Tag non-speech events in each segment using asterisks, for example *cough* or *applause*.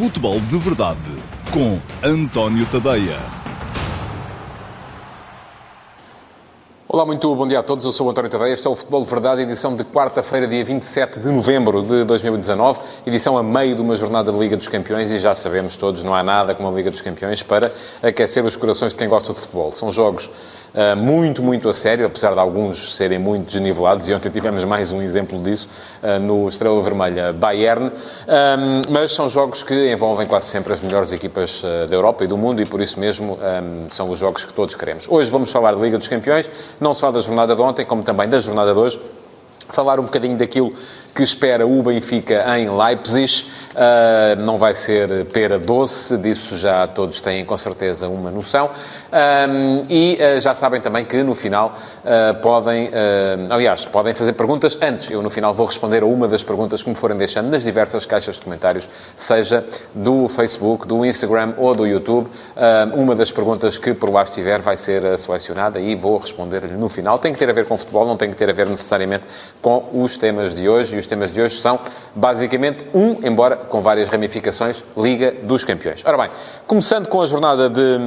Futebol de Verdade com António Tadeia. Olá, muito bom dia a todos. Eu sou o António Tadeia. Este é o Futebol de Verdade, edição de quarta-feira, dia 27 de novembro de 2019. Edição a meio de uma jornada de Liga dos Campeões e já sabemos todos, não há nada como a Liga dos Campeões para aquecer os corações de quem gosta de futebol. São jogos uh, muito, muito a sério, apesar de alguns serem muito desnivelados, e ontem tivemos mais um exemplo disso uh, no Estrela Vermelha Bayern, um, mas são jogos que envolvem quase sempre as melhores equipas da Europa e do mundo, e por isso mesmo um, são os jogos que todos queremos. Hoje vamos falar de Liga dos Campeões, não só da jornada de ontem, como também da jornada de hoje, falar um bocadinho daquilo que espera o Benfica em Leipzig. Uh, não vai ser pera doce, disso já todos têm com certeza uma noção. Um, e uh, já sabem também que no final uh, podem, aliás, podem fazer perguntas antes. Eu no final vou responder a uma das perguntas que me forem deixando nas diversas caixas de comentários, seja do Facebook, do Instagram ou do YouTube. uma das perguntas que por lá estiver vai ser selecionada e vou responder-lhe no final. Tem que ter a ver com futebol, não tem que ter a ver necessariamente com os temas de hoje. E os temas de hoje são basicamente um, embora com várias ramificações, Liga dos Campeões. Ora bem, começando com a jornada de,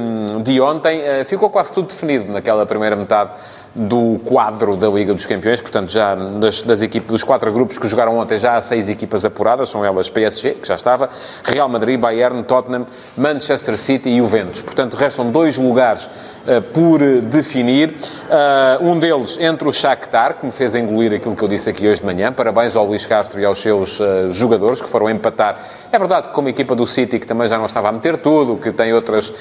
de ontem, eh, ficou quase tudo definido naquela primeira metade do quadro da Liga dos Campeões, portanto, já das, das equipes, dos quatro grupos que jogaram ontem, já há seis equipas apuradas, são elas PSG, que já estava, Real Madrid, Bayern, Tottenham, Manchester City e Juventus. Portanto, restam dois lugares uh, por definir. Uh, um deles entre o Shakhtar, que me fez engolir aquilo que eu disse aqui hoje de manhã. Parabéns ao Luís Castro e aos seus uh, jogadores que foram empatar. É verdade que como equipa do City, que também já não estava a meter tudo, que tem outras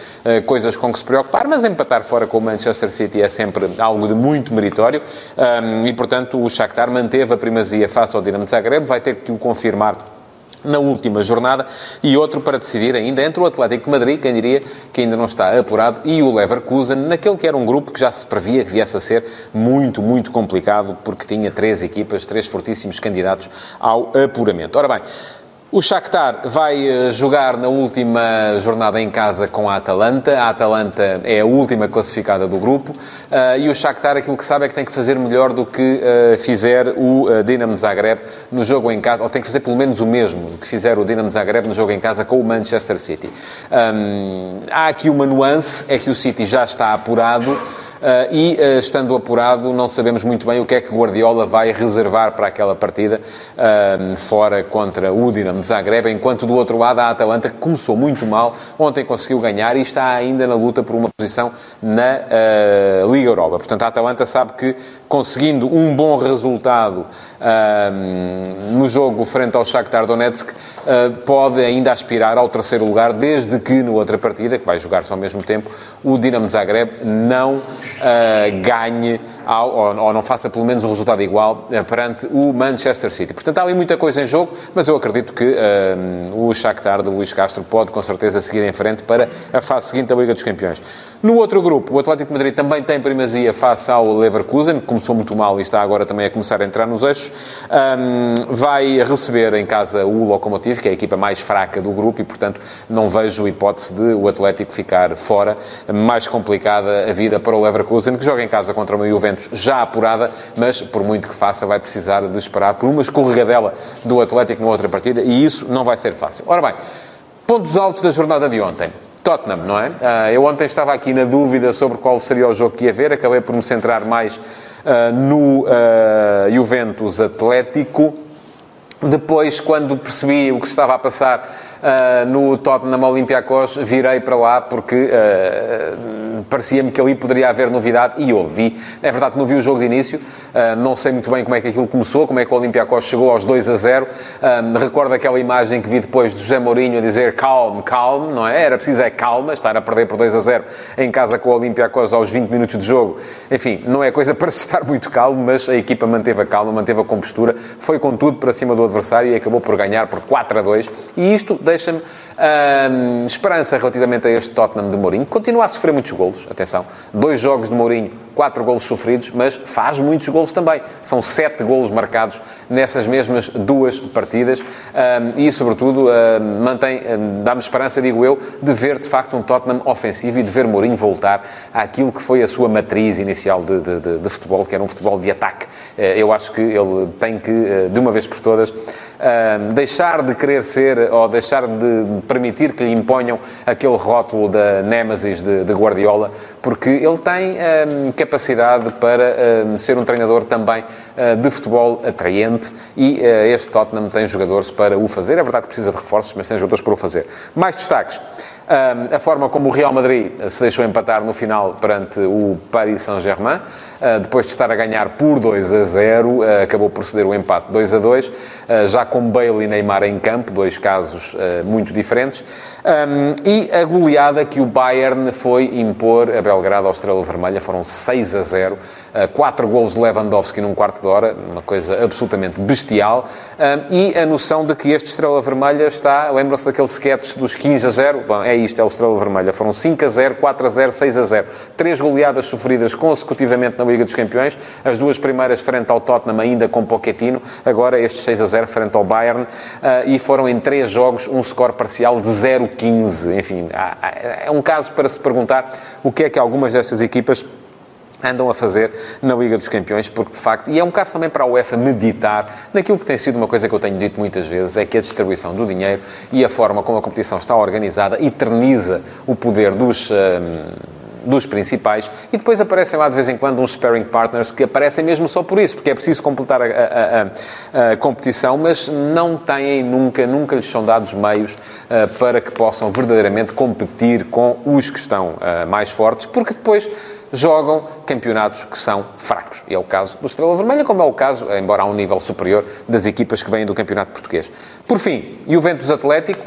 coisas com que se preocupar, mas empatar fora com o Manchester City é sempre algo de muito meritório um, e, portanto, o Shakhtar manteve a primazia face ao Dinamo de Zagreb, vai ter que o confirmar na última jornada, e outro para decidir ainda entre o Atlético de Madrid, quem diria que ainda não está apurado, e o Leverkusen, naquele que era um grupo que já se previa que viesse a ser muito, muito complicado, porque tinha três equipas, três fortíssimos candidatos ao apuramento. Ora bem, o Shakhtar vai eh, jogar na última jornada em casa com a Atalanta. A Atalanta é a última classificada do grupo. Uh, e o Shakhtar, aquilo que sabe é que tem que fazer melhor do que uh, fizer o Dinamo Zagreb no jogo em casa, ou tem que fazer pelo menos o mesmo que fizer o Dinamo Zagreb no jogo em casa com o Manchester City. Há aqui uma nuance, é que o City já está apurado. Uh, e, uh, estando apurado, não sabemos muito bem o que é que Guardiola vai reservar para aquela partida uh, fora contra o Dinamo de Zagreb, enquanto do outro lado a Atalanta começou muito mal, ontem conseguiu ganhar e está ainda na luta por uma posição na Liga Europa. Portanto, a Atalanta sabe que conseguindo um bom resultado no jogo frente ao Shakhtar Donetsk, pode ainda aspirar ao terceiro lugar, desde que, na outra partida, que vai jogar-se ao mesmo tempo, o Dinamo Zagreb não uh, ganhe ao, ou, ou, não faça pelo menos um resultado igual uh, perante o Manchester City. Portanto, há ali muita coisa em jogo, mas eu acredito que uh, o Shakhtar de Luís Castro pode com certeza seguir em frente para a fase seguinte da Liga dos Campeões. No outro grupo, o Atlético de Madrid também tem primazia face ao Leverkusen, que começou muito mal e está agora também a começar a entrar nos eixos. Um, vai receber em casa o Lokomotiv, que é a equipa mais fraca do grupo e, portanto, não vejo hipótese de o Atlético ficar fora. Mais complicada a vida para o Leverkusen, que joga em casa contra uma Juventus já apurada, mas por muito que faça, vai precisar de esperar por uma escorregadela do Atlético na outra partida e isso não vai ser fácil. Ora bem, pontos altos da jornada de ontem. Tottenham, não é? Ah, eu ontem estava aqui na dúvida sobre qual seria o jogo que ia ver, acabei por me centrar mais ah, no ah, Juventus Atlético. Depois, quando percebi o que estava a passar uh, no Tottenham Olympiacos, virei para lá porque uh, parecia-me que ali poderia haver novidade e ouvi. É verdade que não vi o jogo de início, uh, não sei muito bem como é que aquilo começou, como é que o Olympiacos chegou aos 2 a 0. recordo aquela imagem que vi depois de José Mourinho a dizer calm, calm, não é? Era preciso é calma, estar a perder por 2 a 0 em casa com o Olympiacos aos 20 minutos de jogo. Enfim, não é coisa *laughs* para se estar muito calmo, mas a equipa manteve a calma, manteve a compostura, foi com tudo para cima do adversário e acabou por ganhar por 4 a 2. E isto deixa-me hum, esperança relativamente a este Tottenham de Mourinho. Continua a sofrer muitos golos, atenção. Dois jogos de Mourinho, quatro golos sofridos, mas faz muitos golos também. São sete golos marcados nessas mesmas duas partidas hum, e, sobretudo, hum, mantém, dá-me esperança, digo eu, de ver de facto um Tottenham ofensivo e de ver Mourinho voltar àquilo que foi a sua matriz inicial de, de, de, de futebol, que era um futebol de ataque. Eh, eu acho que ele tem que, eh, de uma vez por todas, uh, deixar de querer ser ou deixar de permitir que lhe imponham aquele rótulo da Nemesis de, de Guardiola, porque ele tem capacidade para ser um treinador também de futebol atraente e este Tottenham tem jogadores para o fazer. É verdade que precisa de reforços, mas tem jogadores para o fazer. Mais destaques a forma como o Real Madrid se deixou empatar no final perante o Paris Saint-Germain, depois de estar a ganhar por 2 a 0, ah, acabou por ceder o empate 2 a 2, ah, já com Bale e Neymar em campo, dois casos muito diferentes, e a goleada que o Bayern foi impor a Belgrado ao Estrela Vermelha, foram 6 a 0, quatro golos de Lewandowski num quarto de hora, uma coisa absolutamente bestial, e a noção de que este Estrela Vermelha está, lembram-se daquele sketch dos 15 a 0? Bom, é isto, é o Estrela Vermelha. Foram 5 a 0, 4 a 0, 6 a 0. Três goleadas sofridas consecutivamente na Liga dos Campeões. As duas primeiras frente ao Tottenham, ainda com Pochettino. Agora estes 6 a 0 frente ao Bayern. Uh, e foram em três jogos um score parcial de 0-15. Enfim, é um caso para se perguntar o que é que algumas destas equipas andam a fazer na Liga dos Campeões, porque de facto, e é um caso também para a UEFA meditar naquilo que tem sido uma coisa que eu tenho dito muitas vezes, é que a distribuição do dinheiro e a forma como a competição está organizada eterniza o poder dos. Hum, dos principais, e depois aparecem lá de vez em quando uns sparring partners que aparecem mesmo só por isso, porque é preciso completar a, a, a, a competição, mas não têm nunca, nunca lhes são dados meios uh, para que possam verdadeiramente competir com os que estão uh, mais fortes, porque depois jogam campeonatos que são fracos. E é o caso do Estrela Vermelha, como é o caso, embora a um nível superior, das equipas que vêm do campeonato português. Por fim, Juventus Atlético,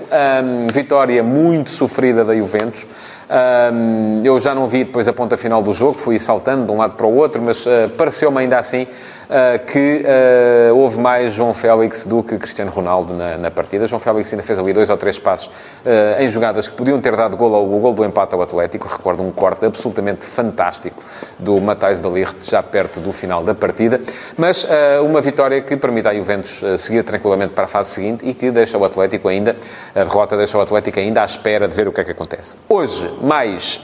um, vitória muito sofrida da Juventus. Um, eu já não vi depois a ponta final do jogo, fui saltando de um lado para o outro, mas uh, pareceu-me ainda assim uh, que uh, houve mais João Félix do que Cristiano Ronaldo na, na, partida. João Félix ainda fez ali dois ou três passos em jogadas que podiam ter dado gol ao gol do empate ao Atlético. Recordo um corte absolutamente fantástico do de Ligt, já perto do final da partida. Mas uma vitória que permite à Juventus seguir tranquilamente para a fase seguinte e que deixa o Atlético ainda, a derrota deixa o Atlético ainda à espera de ver o que é que acontece. Hoje, mais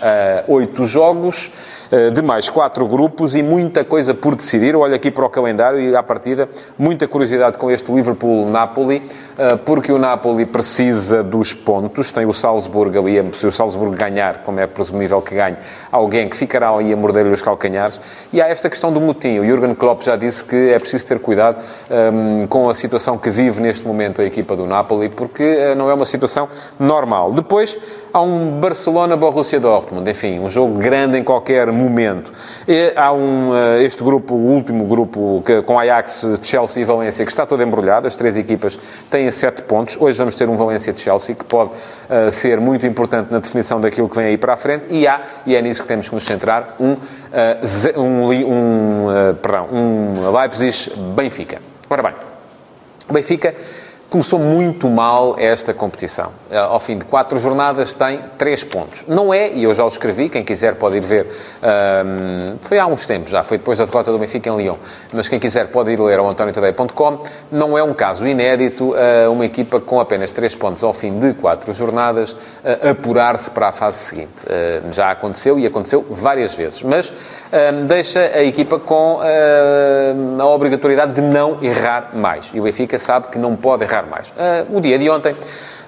oito jogos. Eh, de mais quatro grupos e muita coisa por decidir. Olho aqui para o calendário e, à partida, muita curiosidade com este Liverpool-Napoli ah, porque o Napoli precisa dos pontos, tem o Salzburgo ali, se o Salzburgo ganhar, como é presumível que ganhe, alguém que ficará ali a morder os calcanhares, e há esta questão do motim. O Jurgen Klopp já disse que é preciso ter cuidado um, com a situação que vive neste momento a equipa do Napoli, porque uh, não é uma situação normal. Depois, há um Barcelona-Borussia Dortmund, enfim, um jogo grande em qualquer momento. E há um, uh, este grupo, o último grupo, que, com Ajax, Chelsea e Valência, que está todo embrulhado, as três equipas têm 7 pontos. Hoje vamos ter um Valência-Chelsea que pode uh, ser muito importante na definição daquilo que vem aí para a frente. E há, e é nisso que temos que nos centrar, um, uh, um, um, uh, perdão, um Leipzig-Benfica. Ora bem, Benfica começou muito mal esta competição. Eh, ao fim de quatro jornadas tem três pontos. Não é, e eu já o escrevi, quem quiser pode ir ver, um, ehm, foi há uns tempos já, foi depois da derrota do Benfica em Lyon, mas quem quiser pode ir ler ao antoniotadeia.com, não é um caso inédito uh, uma equipa com apenas três pontos ao fim de quatro jornadas uh, apurar-se para a fase seguinte. Já aconteceu e aconteceu várias vezes, mas ehm, deixa a equipa com a obrigatoriedade de não errar mais. E o Benfica sabe que não pode errar mais. Uh, o dia de ontem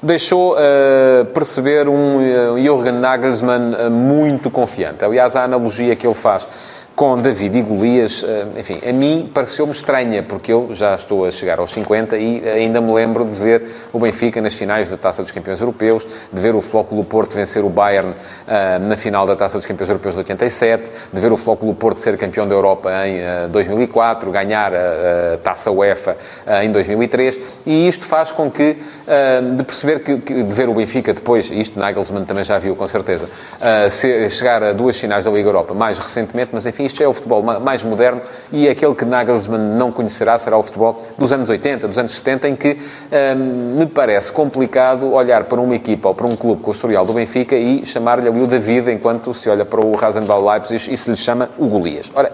deixou uh, perceber um uh, Jürgen Nagelsmann muito confiante. Aliás, a analogia que ele faz com David e Golias, eh, enfim, a mim pareceu-me estranha, porque eu já estou a chegar aos 50 e ainda me lembro de ver o Benfica nas finais da Taça dos Campeões Europeus, de ver o Futebol Porto vencer o Bayern uh, na final da Taça dos Campeões Europeus de 87, de ver o Futebol Porto ser campeão da Europa em uh, 2004, ganhar a, Taça UEFA uh, em 2003, e isto faz com que, de perceber que, que, de ver o Benfica depois, isto Nagelsmann também já viu com certeza, chegar a duas finais da Liga Europa mais recentemente, mas enfim, isto é o futebol mais moderno e aquele que Nagelsmann não conhecerá será o futebol dos anos 80, dos anos 70, em que hum, me parece complicado olhar para uma equipa ou para um clube com o historial do Benfica e chamar-lhe ali o David, enquanto se olha para o Rasenball Leipzig e se lhe chama o Golias. Ora,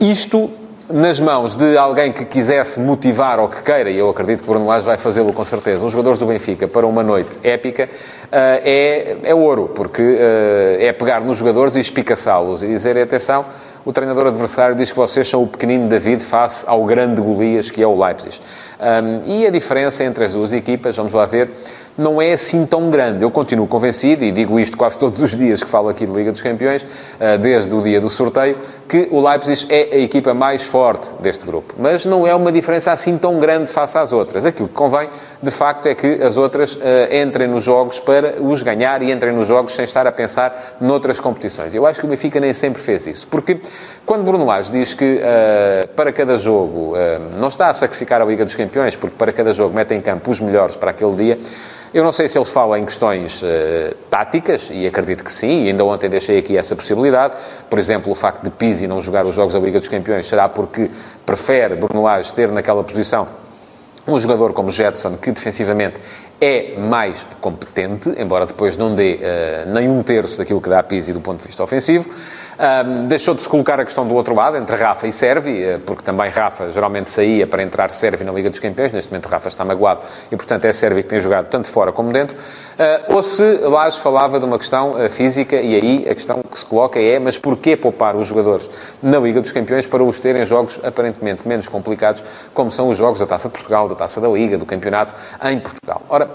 isto nas mãos de alguém que quisesse motivar ou que queira, e eu acredito que Bruno Lage vai fazê-lo com certeza, os jogadores do Benfica para uma noite épica, eh, é, é ouro, porque eh, é pegar nos jogadores e espicaçá-los e dizer, atenção, o treinador adversário diz que vocês são o pequenino David face ao grande Golias, que é o Leipzig. Um, e a diferença entre as duas equipas, vamos lá ver, não é assim tão grande. Eu continuo convencido, e digo isto quase todos os dias que falo aqui de Liga dos Campeões, ah, desde o dia do sorteio, que o Leipzig é a equipa mais forte deste grupo. Mas não é uma diferença assim tão grande face às outras. Aquilo que convém, de facto, é que as outras uh, entrem nos jogos para os ganhar e entrem nos jogos sem estar a pensar noutras competições. Eu acho que o Benfica nem sempre fez isso. Porque quando Bruno Lage diz que uh, para cada jogo uh, não está a sacrificar a Liga dos Campeões, porque para cada jogo mete em campo os melhores para aquele dia, eu não sei se ele fala em questões táticas, e acredito que sim, e ainda ontem deixei aqui essa possibilidade. Por exemplo, o facto de Pizzi não jogar os jogos da Liga dos Campeões será porque prefere Bruno Lage ter naquela posição um jogador como Jetson, que defensivamente é mais competente, embora depois não dê uh, nem um terço daquilo que dá a Pizzi do ponto de vista ofensivo. Um, deixou de se colocar a questão do outro lado, entre Rafa e Servi, uh, porque também Rafa geralmente saía para entrar Servi na Liga dos Campeões, neste momento Rafa está magoado e, portanto, é Servi que tem jogado tanto fora como dentro. Uh, ou se Lage falava de uma questão física, e aí a questão que se coloca é, mas porquê poupar os jogadores na Liga dos Campeões para os terem jogos aparentemente menos complicados, como são os jogos da Taça de Portugal, da Taça da Liga, do Campeonato em Portugal? Ora,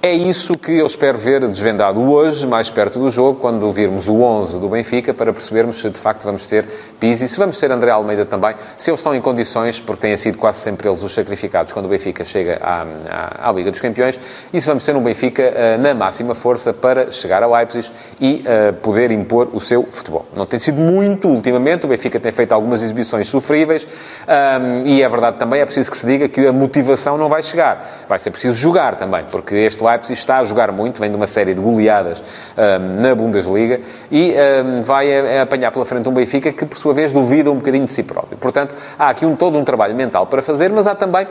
é isso que eu espero ver desvendado hoje, mais perto do jogo, quando virmos o 11 do Benfica, para percebermos se de facto vamos ter Pizzi, se vamos ter André Almeida também, se eles estão em condições, porque têm sido quase sempre eles os sacrificados quando o Benfica chega à, à, à Liga dos Campeões, e se vamos ter um Benfica uh, na máxima força para chegar a Leipzig e uh, poder impor o seu futebol. Não tem sido muito ultimamente, o Benfica tem feito algumas exibições sofríveis, um, e é verdade também, é preciso que se diga que a motivação não vai chegar. Vai ser preciso jogar também, porque este Leipzig está a jogar muito, vem de uma série de goleadas um, na Bundesliga e um, vai a, a apanhar pela frente um Benfica que, por sua vez, duvida um bocadinho de si próprio. Portanto, há aqui um, todo um trabalho mental para fazer, mas há também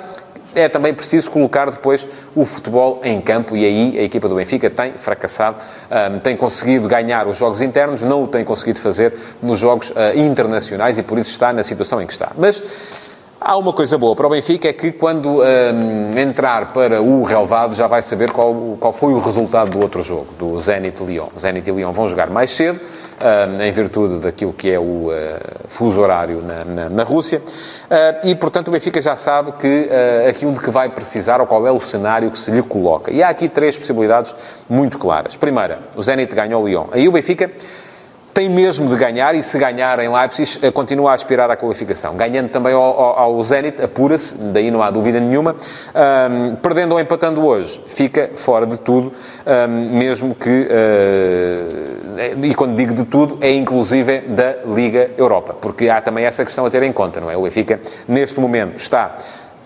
é também preciso colocar depois o futebol em campo e aí a equipa do Benfica tem fracassado, tem conseguido ganhar os jogos internos, não o tem conseguido fazer nos jogos uh, internacionais e por isso está na situação em que está. Mas Há uma coisa boa para o Benfica, é que quando um, entrar para o relevado já vai saber qual, qual foi o resultado do outro jogo, do Zenit Lyon. Zenit e Lyon vão jogar mais cedo, um, em virtude daquilo que é o uh, fuso horário na, na, na Rússia, uh, e portanto o Benfica já sabe que uh, aquilo de que vai precisar ou qual é o cenário que se lhe coloca. E há aqui três possibilidades muito claras. Primeira, o Zenit ganhou o Lyon. Aí o Benfica tem mesmo de ganhar e se ganhar em Leipzig eh, continua a aspirar à qualificação. Ganhando também ao, ao, Zenit, apura-se, daí não há dúvida nenhuma. Um, perdendo ou empatando hoje, fica fora de tudo, um, mesmo que, uh, e quando digo de tudo, é inclusive da Liga Europa, porque há também essa questão a ter em conta, não é? O Benfica, neste momento, está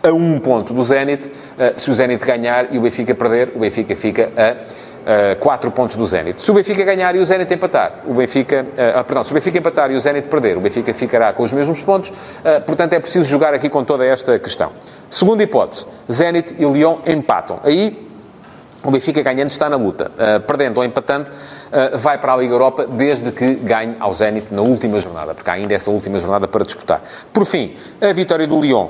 a um ponto do Zenit. Uh, se o Zenit ganhar e o Benfica perder, o Benfica fica a uh, 4 pontos do Zenit. Se o Benfica ganhar e o Zenit empatar, o Benfica, uh, perdão, se o Benfica empatar e o Zenit perder, o Benfica ficará com os mesmos pontos. Uh, portanto, é preciso jogar aqui com toda esta questão. Segunda hipótese, Zenit e Lyon empatam. Aí o Benfica ganhando está na luta. Uh, perdendo ou empatando, uh, vai para a Liga Europa desde que ganhe ao Zenit na última jornada, porque há ainda essa última jornada para disputar. Por fim, a vitória do Lyon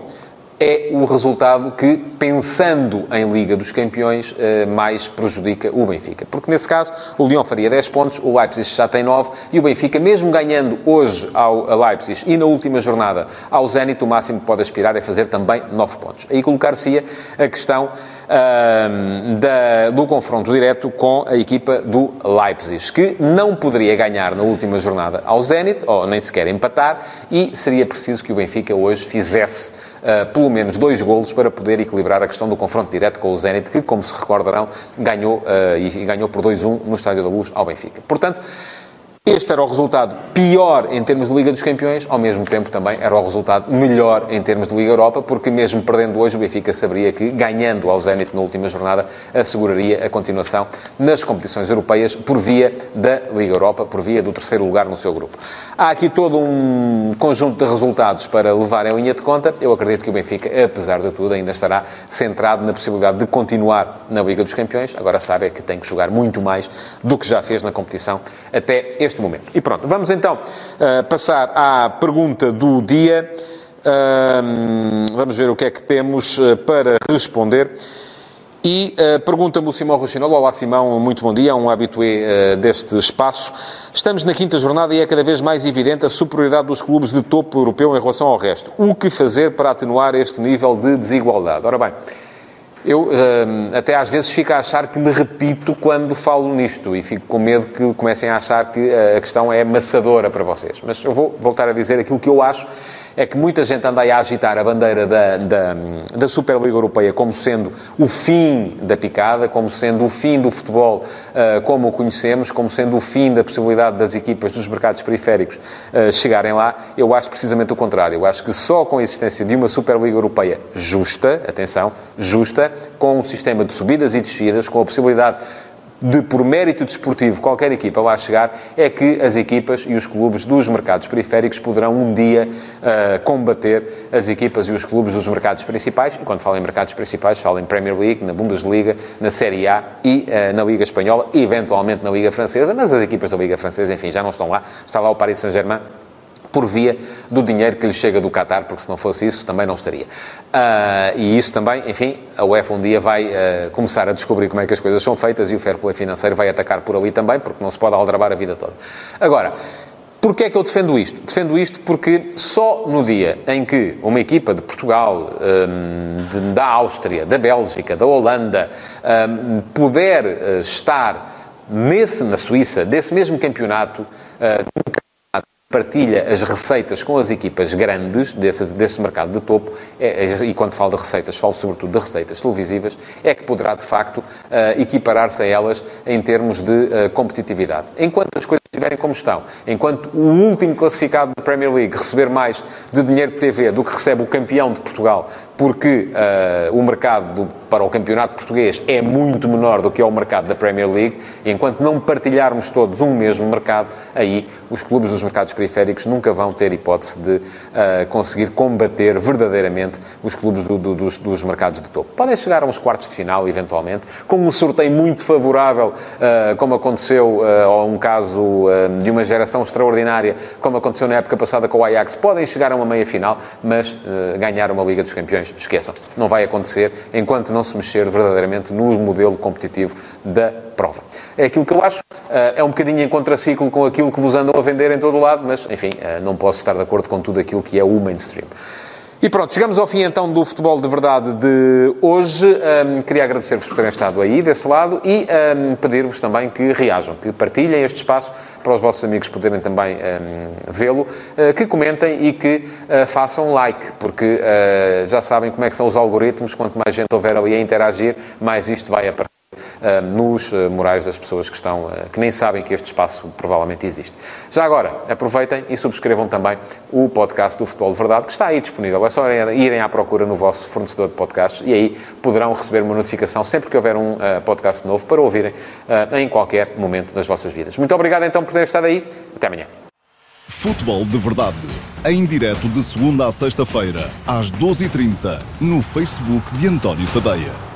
é o resultado que, pensando em Liga dos Campeões, eh, mais prejudica o Benfica. Porque, nesse caso, o Lyon faria 10 pontos, o Leipzig já tem 9, e o Benfica, mesmo ganhando hoje ao Leipzig e na última jornada ao Zenit, o máximo que pode aspirar é fazer também 9 pontos. Aí colocar-se a questão uh, da, do confronto direto com a equipa do Leipzig, que não poderia ganhar na última jornada ao Zenit, ou nem sequer empatar, e seria preciso que o Benfica hoje fizesse uh, pelo menos dois golos para poder equilibrar a questão do confronto direto com o Zenit, que, como se recordarão, ganhou, uh, e ganhou por 2-1 no Estádio da Luz ao Benfica. Portanto, este era o resultado pior em termos de Liga dos Campeões, ao mesmo tempo também era o resultado melhor em termos de Liga Europa, porque mesmo perdendo hoje, o Benfica saberia que, ganhando ao Zenit na última jornada, asseguraria a continuação nas competições europeias por via da Liga Europa, por via do terceiro lugar no seu grupo. Há aqui todo um conjunto de resultados para levar em linha de conta. Eu acredito que o Benfica, apesar de tudo, ainda estará centrado na possibilidade de continuar na Liga dos Campeões. Agora sabe que tem que jogar muito mais do que já fez na competição até este neste momento. E pronto, vamos então uh, passar à pergunta do dia. Uh, vamos ver o que é que temos uh, para responder. E uh, pergunta-me o Simão Rochinol. Olá, Simão, muito bom dia, um habitué uh, deste espaço. Estamos na quinta jornada e é cada vez mais evidente a superioridade dos clubes de topo europeu em relação ao resto. O que fazer para atenuar este nível de desigualdade? Ora bem, eu uh, até às vezes fico a achar que me repito quando falo nisto e fico com medo que comecem a achar que a questão é amassadora para vocês. Mas eu vou voltar a dizer aquilo que eu acho é que muita gente anda aí a agitar a bandeira da, da, da Superliga Europeia como sendo o fim da picada, como sendo o fim do futebol uh, como o conhecemos, como sendo o fim da possibilidade das equipas dos mercados periféricos uh, chegarem lá. Eu acho precisamente o contrário. Eu acho que só com a existência de uma Superliga Europeia justa, atenção, justa, com um sistema de subidas e descidas, com a possibilidade de, por mérito desportivo, qualquer equipa lá chegar, é que as equipas e os clubes dos mercados periféricos poderão um dia uh, combater as equipas e os clubes dos mercados principais. E quando falo em mercados principais, falo em Premier League, na Bundesliga, na Série A e uh, na Liga Espanhola, eventualmente na Liga Francesa, mas as equipas da Liga Francesa, enfim, já não estão lá. Está lá o Paris Saint-Germain por via do dinheiro que lhe chega do Qatar, porque se não fosse isso, também não estaria. Uh, e isso também, enfim, a UEFA um dia vai uh, começar a descobrir como é que as coisas são feitas e o fair play financeiro vai atacar por ali também, porque não se pode aldrabar a vida toda. Agora, Porquê é que eu defendo isto? Defendo isto porque só no dia em que uma equipa de Portugal, um, da Áustria, da Bélgica, da Holanda, puder estar nesse, na Suíça, desse mesmo campeonato, partilha as receitas com as equipas grandes desse, desse mercado de topo, é, é, e quando falo de receitas, falo sobretudo de receitas televisivas, é que poderá, de facto, uh, equiparar-se a elas em termos de uh, competitividade. Enquanto as coisas estiverem como estão, enquanto o último classificado da Premier League receber mais de dinheiro de TV do que recebe o campeão de Portugal, porque uh, o mercado do, para o campeonato português é muito menor do que é o mercado da Premier League, enquanto não partilharmos todos um mesmo mercado, aí os clubes dos mercados periféricos nunca vão ter hipótese de uh, conseguir combater verdadeiramente os clubes do, do, dos, dos, mercados de topo. Podem chegar a uns quartos de final, eventualmente, com um sorteio muito favorável, uh, como aconteceu, ou um caso de uma geração extraordinária, como aconteceu na época passada com o Ajax, podem chegar a uma meia final, mas ganhar uma Liga dos Campeões esqueçam. Não vai acontecer enquanto não se mexer verdadeiramente no modelo competitivo da prova. É aquilo que eu acho. Eh, é um bocadinho em contraciclo com aquilo que vos andam a vender em todo o lado, mas, enfim, eh, não posso estar de acordo com tudo aquilo que é o mainstream. E pronto, chegamos ao fim então do Futebol de Verdade de hoje. Um, queria agradecer-vos por terem estado aí desse lado e um, pedir-vos também que reajam, que partilhem este espaço para os vossos amigos poderem também um, vê-lo, uh, que comentem e que uh, façam like, porque uh, já sabem como é que são os algoritmos, quanto mais gente houver ali a interagir, mais isto vai aparecer. Eh, nos eh, morais das pessoas que estão, eh, que nem sabem que este espaço provavelmente existe. Já agora, aproveitem e subscrevam também o podcast do Futebol de Verdade, que está aí disponível. É só irem à procura no vosso fornecedor de podcasts e aí poderão receber uma notificação sempre que houver um podcast novo para ouvirem em qualquer momento das vossas vidas. Muito obrigado então por terem estado aí. Até amanhã. Futebol de Verdade, em direto de segunda a sexta-feira, às 12h30, no Facebook de António Tadeia.